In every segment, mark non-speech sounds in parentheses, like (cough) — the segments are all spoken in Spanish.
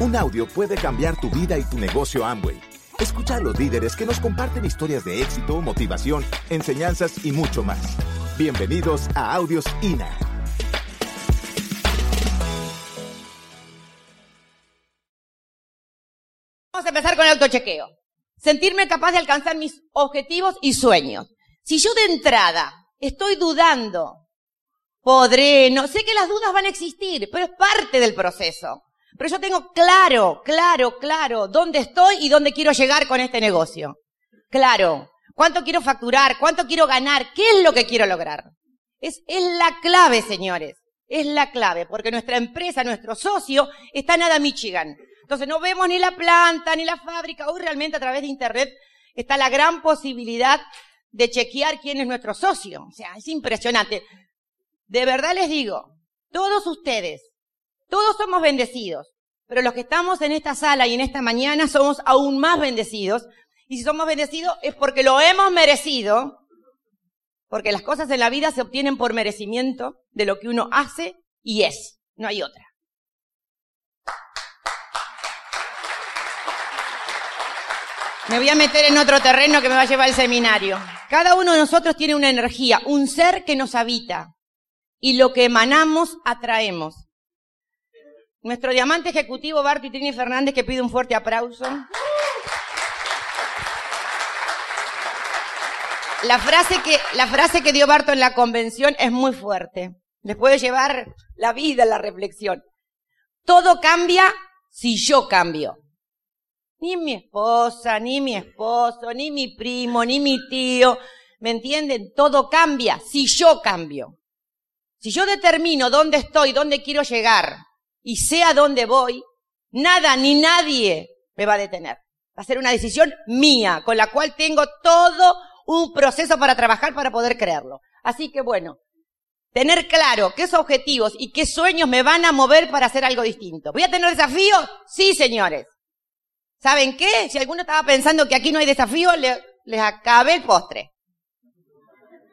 Un audio puede cambiar tu vida y tu negocio Amway. Escucha a los líderes que nos comparten historias de éxito, motivación, enseñanzas y mucho más. Bienvenidos a Audios INA. Vamos a empezar con el autochequeo. Sentirme capaz de alcanzar mis objetivos y sueños. Si yo de entrada estoy dudando, podré, no sé que las dudas van a existir, pero es parte del proceso. Pero yo tengo claro, claro, claro dónde estoy y dónde quiero llegar con este negocio. Claro. ¿Cuánto quiero facturar? ¿Cuánto quiero ganar? ¿Qué es lo que quiero lograr? Es, es la clave, señores. Es la clave, porque nuestra empresa, nuestro socio, está en Ada, Michigan. Entonces no vemos ni la planta, ni la fábrica. Hoy realmente a través de Internet está la gran posibilidad de chequear quién es nuestro socio. O sea, es impresionante. De verdad les digo, todos ustedes, todos somos bendecidos, pero los que estamos en esta sala y en esta mañana somos aún más bendecidos. Y si somos bendecidos es porque lo hemos merecido, porque las cosas en la vida se obtienen por merecimiento de lo que uno hace y es. No hay otra. Me voy a meter en otro terreno que me va a llevar al seminario. Cada uno de nosotros tiene una energía, un ser que nos habita. Y lo que emanamos, atraemos. Nuestro diamante ejecutivo, Barto Trini Fernández, que pide un fuerte aplauso. La frase que, la frase que dio Barto en la convención es muy fuerte. Les puede llevar la vida, la reflexión. Todo cambia si yo cambio. Ni mi esposa, ni mi esposo, ni mi primo, ni mi tío. ¿Me entienden? Todo cambia si yo cambio. Si yo determino dónde estoy, dónde quiero llegar y sé a dónde voy, nada ni nadie me va a detener. Va a ser una decisión mía, con la cual tengo todo un proceso para trabajar para poder creerlo. Así que bueno, tener claro qué objetivos y qué sueños me van a mover para hacer algo distinto. ¿Voy a tener desafíos? Sí, señores. ¿Saben qué? Si alguno estaba pensando que aquí no hay desafío, les acabé el postre.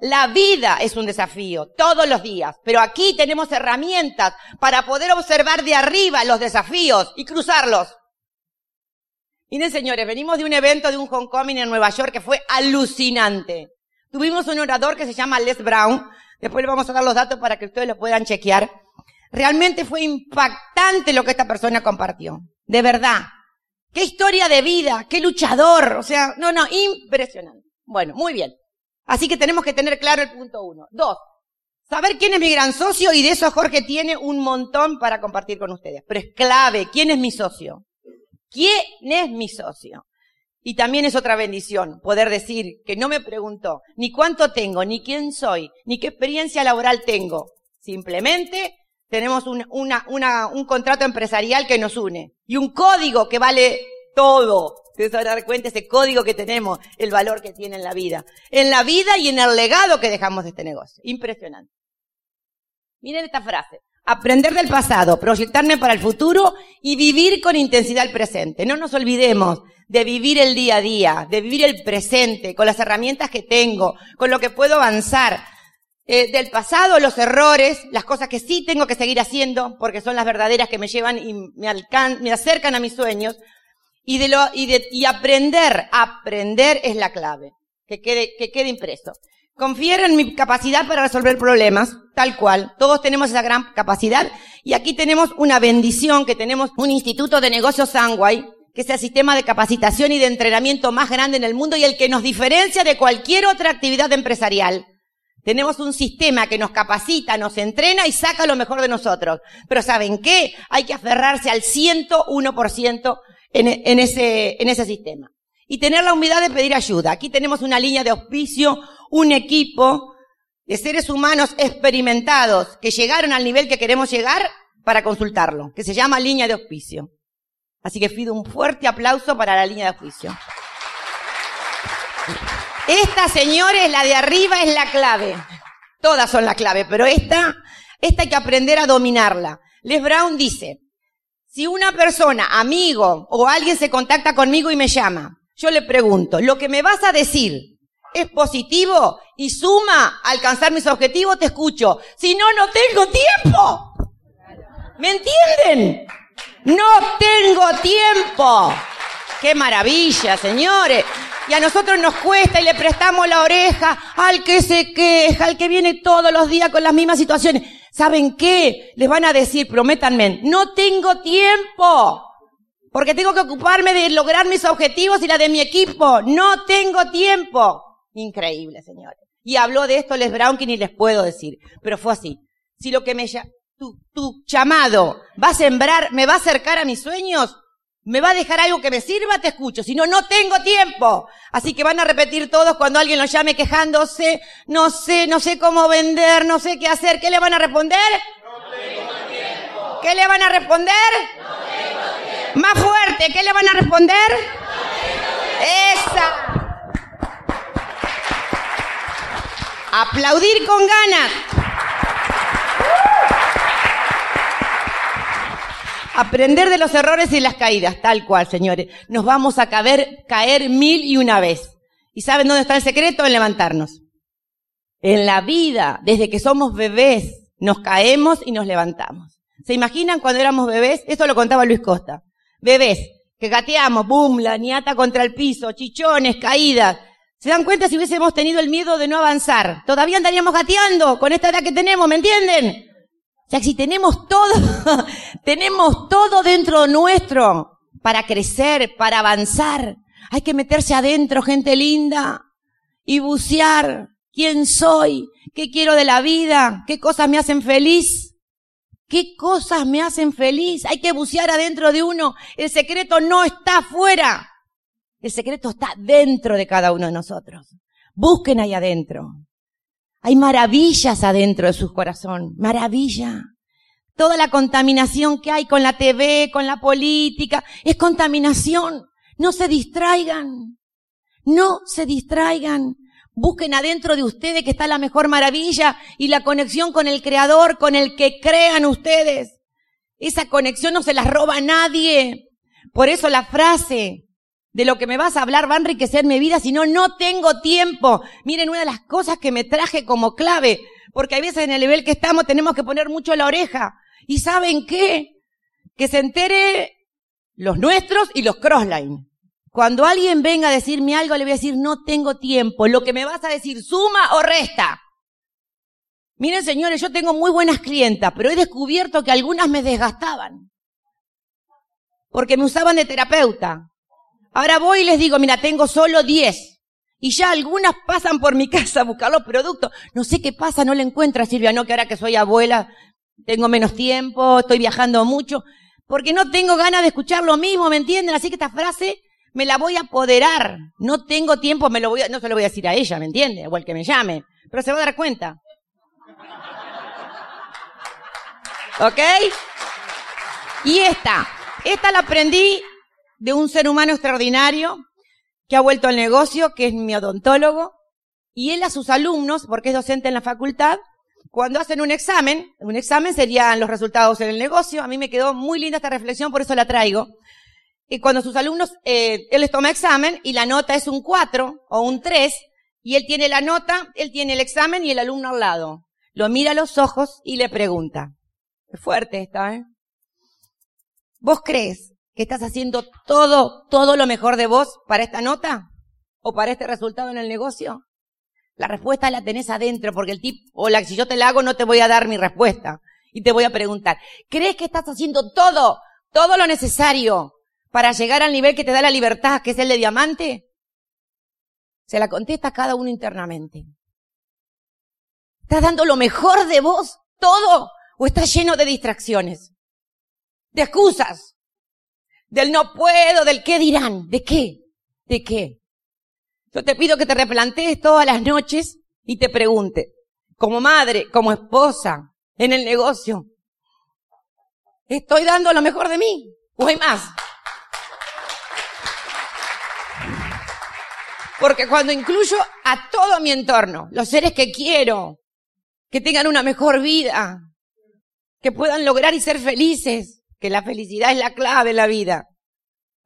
La vida es un desafío, todos los días, pero aquí tenemos herramientas para poder observar de arriba los desafíos y cruzarlos. Miren, señores, venimos de un evento de un homecoming en Nueva York que fue alucinante. Tuvimos un orador que se llama Les Brown. Después le vamos a dar los datos para que ustedes lo puedan chequear. Realmente fue impactante lo que esta persona compartió. De verdad. Qué historia de vida, qué luchador, o sea, no, no, impresionante. Bueno, muy bien. Así que tenemos que tener claro el punto uno. Dos, saber quién es mi gran socio y de eso Jorge tiene un montón para compartir con ustedes. Pero es clave, ¿quién es mi socio? ¿Quién es mi socio? Y también es otra bendición poder decir que no me preguntó ni cuánto tengo, ni quién soy, ni qué experiencia laboral tengo. Simplemente tenemos un, una, una, un contrato empresarial que nos une y un código que vale todo. Ustedes van a dar cuenta ese código que tenemos, el valor que tiene en la vida. En la vida y en el legado que dejamos de este negocio. Impresionante. Miren esta frase. Aprender del pasado, proyectarme para el futuro y vivir con intensidad el presente. No nos olvidemos de vivir el día a día, de vivir el presente, con las herramientas que tengo, con lo que puedo avanzar. Eh, del pasado, los errores, las cosas que sí tengo que seguir haciendo, porque son las verdaderas que me llevan y me, alcan me acercan a mis sueños. Y de lo, y de, y aprender, aprender es la clave. Que quede, que quede impreso. Confiero en mi capacidad para resolver problemas, tal cual. Todos tenemos esa gran capacidad. Y aquí tenemos una bendición que tenemos un instituto de negocios Sangway, que es el sistema de capacitación y de entrenamiento más grande en el mundo y el que nos diferencia de cualquier otra actividad empresarial. Tenemos un sistema que nos capacita, nos entrena y saca lo mejor de nosotros. Pero ¿saben qué? Hay que aferrarse al 101% en, en, ese, en ese sistema. Y tener la humildad de pedir ayuda. Aquí tenemos una línea de auspicio, un equipo de seres humanos experimentados que llegaron al nivel que queremos llegar para consultarlo, que se llama línea de auspicio. Así que pido un fuerte aplauso para la línea de auspicio. Esta, señores, la de arriba es la clave. Todas son la clave, pero esta, esta hay que aprender a dominarla. Les Brown dice, si una persona, amigo o alguien se contacta conmigo y me llama, yo le pregunto, ¿lo que me vas a decir es positivo y suma a alcanzar mis objetivos? Te escucho. Si no, no tengo tiempo. ¿Me entienden? No tengo tiempo. Qué maravilla, señores. Y a nosotros nos cuesta y le prestamos la oreja al que se queja, al que viene todos los días con las mismas situaciones. ¿Saben qué? Les van a decir, prométanme, no tengo tiempo. Porque tengo que ocuparme de lograr mis objetivos y la de mi equipo. No tengo tiempo. Increíble, señores. Y habló de esto Les Brown que ni les puedo decir. Pero fue así. Si lo que me, tu, tu llamado va a sembrar, me va a acercar a mis sueños, me va a dejar algo que me sirva, te escucho. Si no, no tengo tiempo. Así que van a repetir todos cuando alguien los llame quejándose, no sé, no sé cómo vender, no sé qué hacer. ¿Qué le van a responder? No tengo tiempo. ¿Qué le van a responder? No tengo tiempo. Más fuerte, ¿qué le van a responder? No tengo tiempo. Esa. Aplaudir con ganas. Aprender de los errores y las caídas, tal cual, señores. Nos vamos a caer, caer mil y una vez. ¿Y saben dónde está el secreto? En levantarnos. En la vida, desde que somos bebés, nos caemos y nos levantamos. ¿Se imaginan cuando éramos bebés? Esto lo contaba Luis Costa. Bebés, que gateamos, boom, la niata contra el piso, chichones, caídas. ¿Se dan cuenta si hubiésemos tenido el miedo de no avanzar? Todavía andaríamos gateando con esta edad que tenemos, ¿me entienden? O sea, si tenemos todo, (laughs) tenemos todo dentro nuestro para crecer, para avanzar. Hay que meterse adentro, gente linda, y bucear. ¿Quién soy? ¿Qué quiero de la vida? ¿Qué cosas me hacen feliz? ¿Qué cosas me hacen feliz? Hay que bucear adentro de uno. El secreto no está afuera. El secreto está dentro de cada uno de nosotros. Busquen ahí adentro. Hay maravillas adentro de su corazón, maravilla. Toda la contaminación que hay con la TV, con la política, es contaminación. No se distraigan. No se distraigan. Busquen adentro de ustedes que está la mejor maravilla y la conexión con el Creador, con el que crean ustedes. Esa conexión no se la roba nadie. Por eso la frase, de lo que me vas a hablar va a enriquecer mi vida, si no, no tengo tiempo. Miren, una de las cosas que me traje como clave, porque a veces en el nivel que estamos tenemos que poner mucho la oreja. ¿Y saben qué? Que se entere los nuestros y los crossline. Cuando alguien venga a decirme algo, le voy a decir, no tengo tiempo. Lo que me vas a decir, suma o resta. Miren, señores, yo tengo muy buenas clientas, pero he descubierto que algunas me desgastaban. Porque me usaban de terapeuta. Ahora voy y les digo, mira, tengo solo 10. Y ya algunas pasan por mi (laughs) casa a buscar los productos. No sé qué pasa, no le encuentra Silvia, no, que ahora que soy abuela, tengo menos tiempo, estoy viajando mucho, porque no tengo ganas de escuchar lo mismo, ¿me entienden? Así que esta frase me la voy a apoderar. No tengo tiempo, me lo voy a, no se lo voy a decir a ella, ¿me entiende? O que me llame. Pero se va a dar cuenta. ¿Ok? Y esta, esta la aprendí de un ser humano extraordinario que ha vuelto al negocio, que es mi odontólogo, y él a sus alumnos, porque es docente en la facultad, cuando hacen un examen, un examen serían los resultados en el negocio, a mí me quedó muy linda esta reflexión, por eso la traigo. Y cuando sus alumnos, eh, él les toma examen y la nota es un 4 o un 3, y él tiene la nota, él tiene el examen y el alumno al lado. Lo mira a los ojos y le pregunta. Es fuerte esta, ¿eh? ¿Vos crees estás haciendo todo, todo lo mejor de vos para esta nota o para este resultado en el negocio? La respuesta la tenés adentro porque el tip, o la, si yo te la hago no te voy a dar mi respuesta y te voy a preguntar, ¿crees que estás haciendo todo, todo lo necesario para llegar al nivel que te da la libertad, que es el de diamante? Se la contesta cada uno internamente. ¿Estás dando lo mejor de vos, todo, o estás lleno de distracciones? De excusas, del no puedo, del qué dirán, de qué, de qué. Yo te pido que te replantees todas las noches y te pregunte, como madre, como esposa, en el negocio, ¿estoy dando lo mejor de mí? ¿O hay más? Porque cuando incluyo a todo mi entorno, los seres que quiero, que tengan una mejor vida, que puedan lograr y ser felices, que la felicidad es la clave en la vida.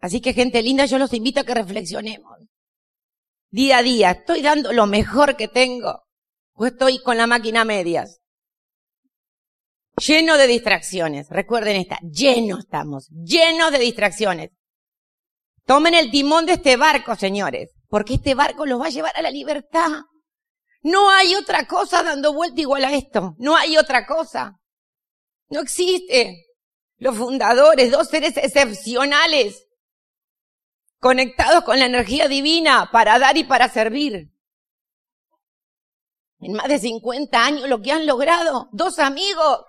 Así que gente linda, yo los invito a que reflexionemos. Día a día, ¿estoy dando lo mejor que tengo? ¿O estoy con la máquina a medias? lleno de distracciones. Recuerden esta, lleno estamos, llenos de distracciones. Tomen el timón de este barco, señores, porque este barco los va a llevar a la libertad. No hay otra cosa dando vuelta igual a esto. No hay otra cosa. No existe. Los fundadores, dos seres excepcionales, conectados con la energía divina para dar y para servir. En más de 50 años lo que han logrado, dos amigos.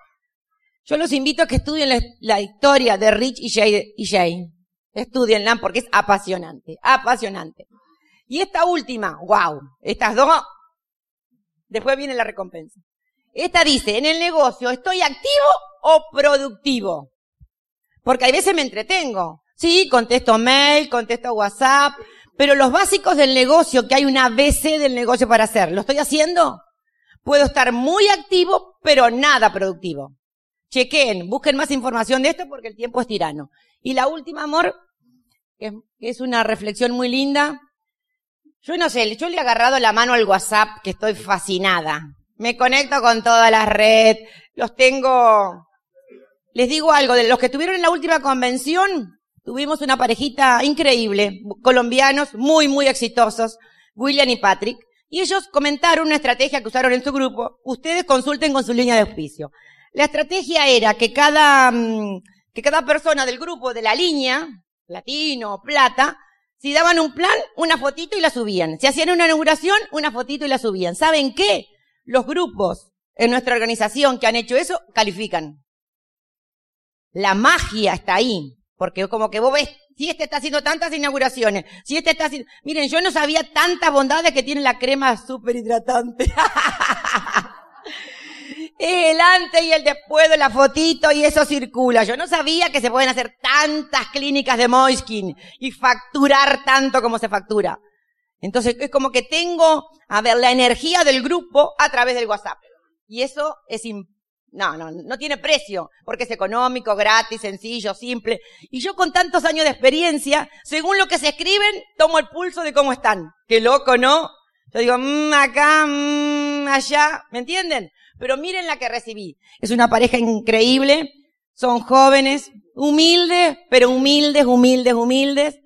Yo los invito a que estudien la, historia de Rich y Jay, y Jay. Estudienla porque es apasionante, apasionante. Y esta última, wow, estas dos, después viene la recompensa. Esta dice, en el negocio, ¿estoy activo o productivo? Porque a veces me entretengo. Sí, contesto mail, contesto WhatsApp, pero los básicos del negocio, que hay una ABC del negocio para hacer, ¿lo estoy haciendo? Puedo estar muy activo, pero nada productivo. Chequen, busquen más información de esto porque el tiempo es tirano. Y la última, amor, que es una reflexión muy linda. Yo no sé, yo le he agarrado la mano al WhatsApp, que estoy fascinada. Me conecto con todas las redes, los tengo... Les digo algo, de los que estuvieron en la última convención, tuvimos una parejita increíble, colombianos, muy, muy exitosos, William y Patrick, y ellos comentaron una estrategia que usaron en su grupo. Ustedes consulten con su línea de auspicio. La estrategia era que cada, mm, que cada persona del grupo de la línea, latino, plata, si daban un plan, una fotito y la subían. Si hacían una inauguración, una fotito y la subían. ¿Saben qué? Los grupos en nuestra organización que han hecho eso, califican. La magia está ahí. Porque como que vos ves, si este está haciendo tantas inauguraciones, si este está haciendo... Miren, yo no sabía tantas bondades que tiene la crema súper hidratante. (laughs) el antes y el después de la fotito y eso circula. Yo no sabía que se pueden hacer tantas clínicas de Moiskin y facturar tanto como se factura. Entonces es como que tengo, a ver, la energía del grupo a través del WhatsApp. Y eso es no, no, no tiene precio, porque es económico, gratis, sencillo, simple. Y yo con tantos años de experiencia, según lo que se escriben, tomo el pulso de cómo están. Qué loco, ¿no? Yo digo, mmm, acá, mmm, allá, ¿me entienden? Pero miren la que recibí. Es una pareja increíble, son jóvenes, humildes, pero humildes, humildes, humildes.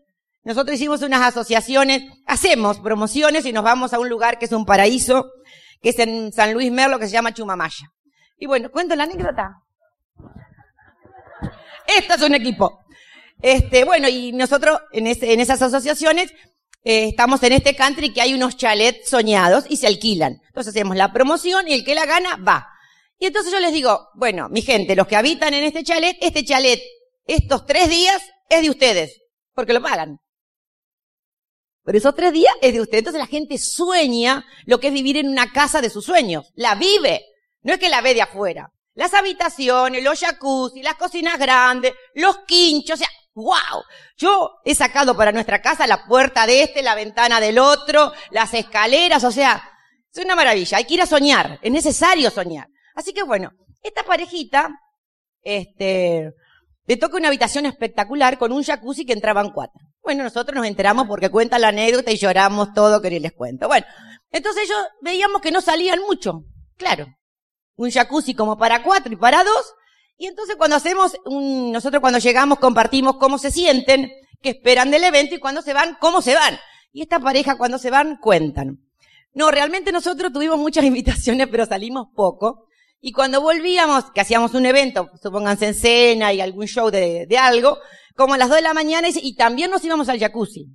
Nosotros hicimos unas asociaciones, hacemos promociones y nos vamos a un lugar que es un paraíso, que es en San Luis Merlo, que se llama Chumamaya. Y bueno, cuento la anécdota. Esto es un equipo. Este, bueno, y nosotros en, en esas asociaciones eh, estamos en este country que hay unos chalets soñados y se alquilan. Entonces hacemos la promoción y el que la gana va. Y entonces yo les digo, bueno, mi gente, los que habitan en este chalet, este chalet, estos tres días es de ustedes, porque lo pagan. Pero esos tres días es de ustedes. Entonces la gente sueña lo que es vivir en una casa de sus sueños. La vive. No es que la ve de afuera. Las habitaciones, los jacuzzi, las cocinas grandes, los quinchos, o sea, wow. Yo he sacado para nuestra casa la puerta de este, la ventana del otro, las escaleras, o sea, es una maravilla. Hay que ir a soñar, es necesario soñar. Así que bueno, esta parejita, este, le toca una habitación espectacular con un jacuzzi que entraban cuatro. Bueno, nosotros nos enteramos porque cuenta la anécdota y lloramos todo que les cuento. Bueno, entonces ellos veíamos que no salían mucho. Claro, un jacuzzi como para cuatro y para dos. Y entonces cuando hacemos un, nosotros cuando llegamos compartimos cómo se sienten, qué esperan del evento y cuando se van, cómo se van. Y esta pareja cuando se van cuentan. No, realmente nosotros tuvimos muchas (laughs) invitaciones, pero salimos poco. Y cuando volvíamos, que hacíamos un evento, supónganse en cena y algún show de, de algo, como a las dos de la mañana, y también nos íbamos al jacuzzi.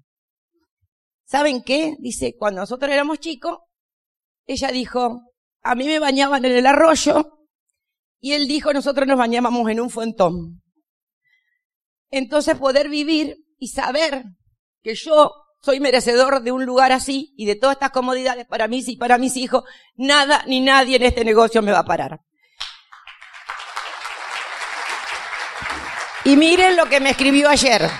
¿Saben qué? Dice, cuando nosotros éramos chicos, ella dijo, a mí me bañaban en el arroyo y él dijo, nosotros nos bañábamos en un fontón. Entonces poder vivir y saber que yo soy merecedor de un lugar así y de todas estas comodidades para mí y para mis hijos, nada ni nadie en este negocio me va a parar. Y miren lo que me escribió ayer.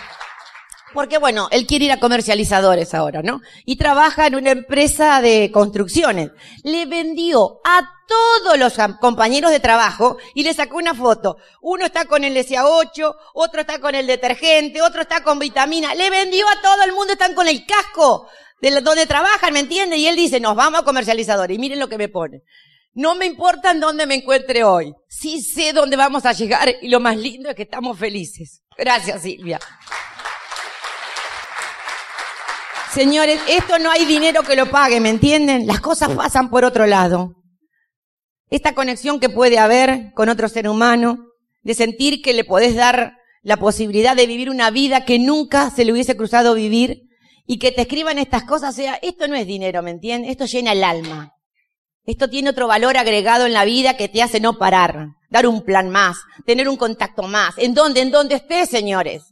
Porque bueno, él quiere ir a comercializadores ahora, ¿no? Y trabaja en una empresa de construcciones. Le vendió a todos los compañeros de trabajo y le sacó una foto. Uno está con el SA8, otro está con el detergente, otro está con vitamina. Le vendió a todo el mundo, están con el casco de donde trabajan, ¿me entiende? Y él dice, nos vamos a comercializadores. Y miren lo que me pone. No me importa en dónde me encuentre hoy. Sí sé dónde vamos a llegar y lo más lindo es que estamos felices. Gracias, Silvia. Señores, esto no hay dinero que lo pague, ¿me entienden? Las cosas pasan por otro lado. Esta conexión que puede haber con otro ser humano, de sentir que le podés dar la posibilidad de vivir una vida que nunca se le hubiese cruzado vivir y que te escriban estas cosas, o sea, esto no es dinero, ¿me entienden? Esto llena el alma. Esto tiene otro valor agregado en la vida que te hace no parar, dar un plan más, tener un contacto más. ¿En dónde? En dónde estés, señores.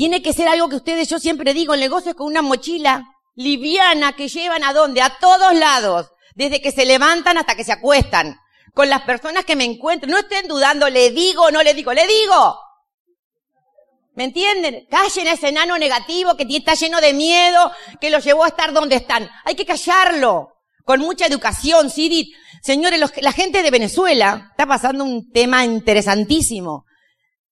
Tiene que ser algo que ustedes, yo siempre digo, el negocio es con una mochila liviana que llevan a dónde? A todos lados. Desde que se levantan hasta que se acuestan. Con las personas que me encuentro. No estén dudando, le digo o no le digo, le digo. ¿Me entienden? Callen a ese enano negativo que está lleno de miedo, que lo llevó a estar donde están. Hay que callarlo con mucha educación, Sidit. Señores, la gente de Venezuela está pasando un tema interesantísimo.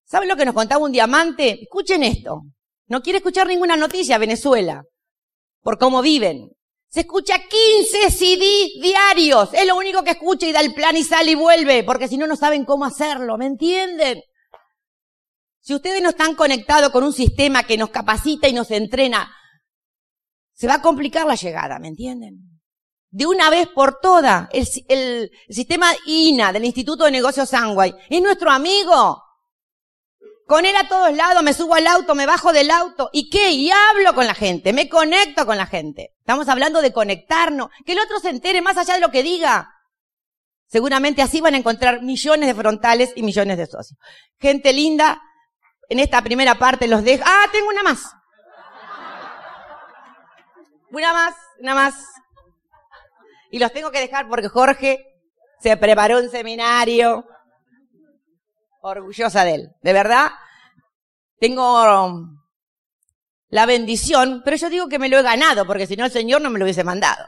¿Saben lo que nos contaba un diamante? Escuchen esto. No quiere escuchar ninguna noticia Venezuela. Por cómo viven. Se escucha 15 CD diarios. Es lo único que escucha y da el plan y sale y vuelve. Porque si no, no saben cómo hacerlo. ¿Me entienden? Si ustedes no están conectados con un sistema que nos capacita y nos entrena, se va a complicar la llegada. ¿Me entienden? de una vez por todas. El, sistema INA del Instituto de Negocios Sangway es nuestro amigo. Con él a todos lados, me subo al auto, me bajo del auto. ¿Y qué? Y hablo con la gente, me conecto con la gente. Estamos hablando de conectarnos, que el otro se entere más allá de lo que diga. Seguramente así van a encontrar millones de frontales y millones de socios. Gente linda, en esta primera parte los dejo. Ah, tengo una más. Una más, una más. Y los tengo que dejar porque Jorge se preparó un seminario. Orgullosa de él. De verdad, tengo um, la bendición, pero yo digo que me lo he ganado, porque si no el Señor no me lo hubiese mandado.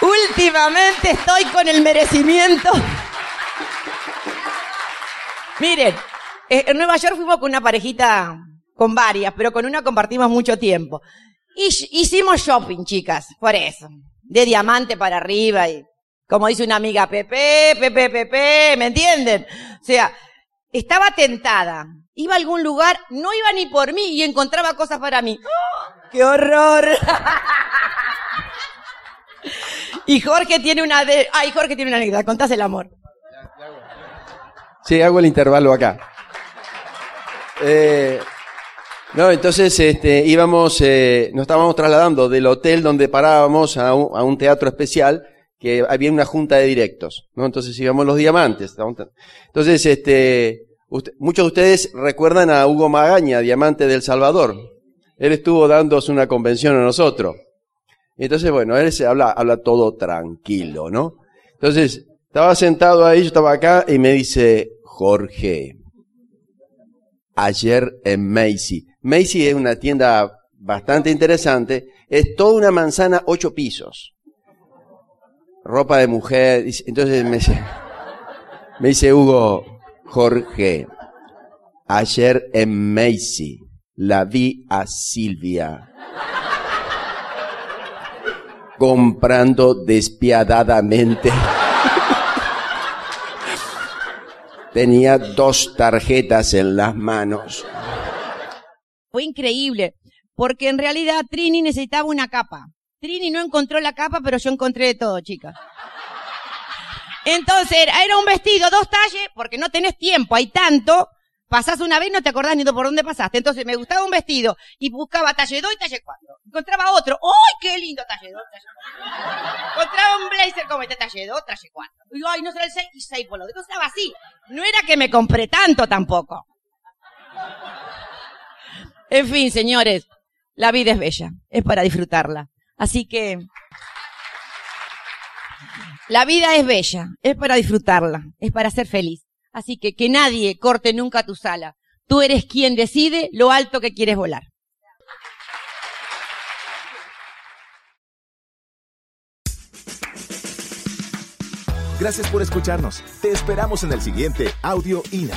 Últimamente estoy con el merecimiento. Miren, eh, en Nueva York fuimos con una parejita con varias, pero con una compartimos mucho tiempo. Y hicimos shopping, chicas, por eso. De diamante para arriba y, como dice una amiga, Pepe, Pepe, Pepe, ¿me entienden? O sea, estaba tentada. Iba a algún lugar, no iba ni por mí y encontraba cosas para mí. ¡Oh, ¡Qué horror! (laughs) y Jorge tiene una de... Ay, Jorge tiene una anécdota, contás el amor. Sí, hago el intervalo acá. Eh, no, entonces este, íbamos, eh, nos estábamos trasladando del hotel donde parábamos a un, teatro especial que había una junta de directos, ¿no? Entonces íbamos los diamantes. Entonces, este, muchos de ustedes recuerdan a Hugo Magaña, diamante del Salvador. Él estuvo dándose una convención a nosotros. Entonces, bueno, él se habla, habla todo tranquilo, ¿no? Entonces, estaba sentado ahí, yo estaba acá y me dice, Jorge, ayer en Macy. Macy es una tienda bastante interesante. Es toda una manzana, ocho pisos. Ropa de mujer. Entonces me dice, me dice Hugo, Jorge, ayer en Macy la vi a Silvia comprando despiadadamente. (laughs) Tenía dos tarjetas en las manos. Fue increíble, porque en realidad Trini necesitaba una capa. Trini no encontró la capa, pero yo encontré de todo, chicas. Entonces, era un vestido, dos talles, porque no tenés tiempo, hay tanto. Pasás una vez, no te acordás ni por dónde pasaste. Entonces, me gustaba un vestido y buscaba talle 2 y talle 4. Encontraba otro. ¡Ay, qué lindo talle 2, talle 4! Encontraba un blazer como este talle 2, talle 4. Y ay, no será el 6 y 6 por lo demás. Estaba así. No era que me compré tanto tampoco. En fin, señores, la vida es bella, es para disfrutarla. Así que la vida es bella, es para disfrutarla, es para ser feliz. Así que que nadie corte nunca tu sala. Tú eres quien decide lo alto que quieres volar. Gracias por escucharnos. Te esperamos en el siguiente Audio INA.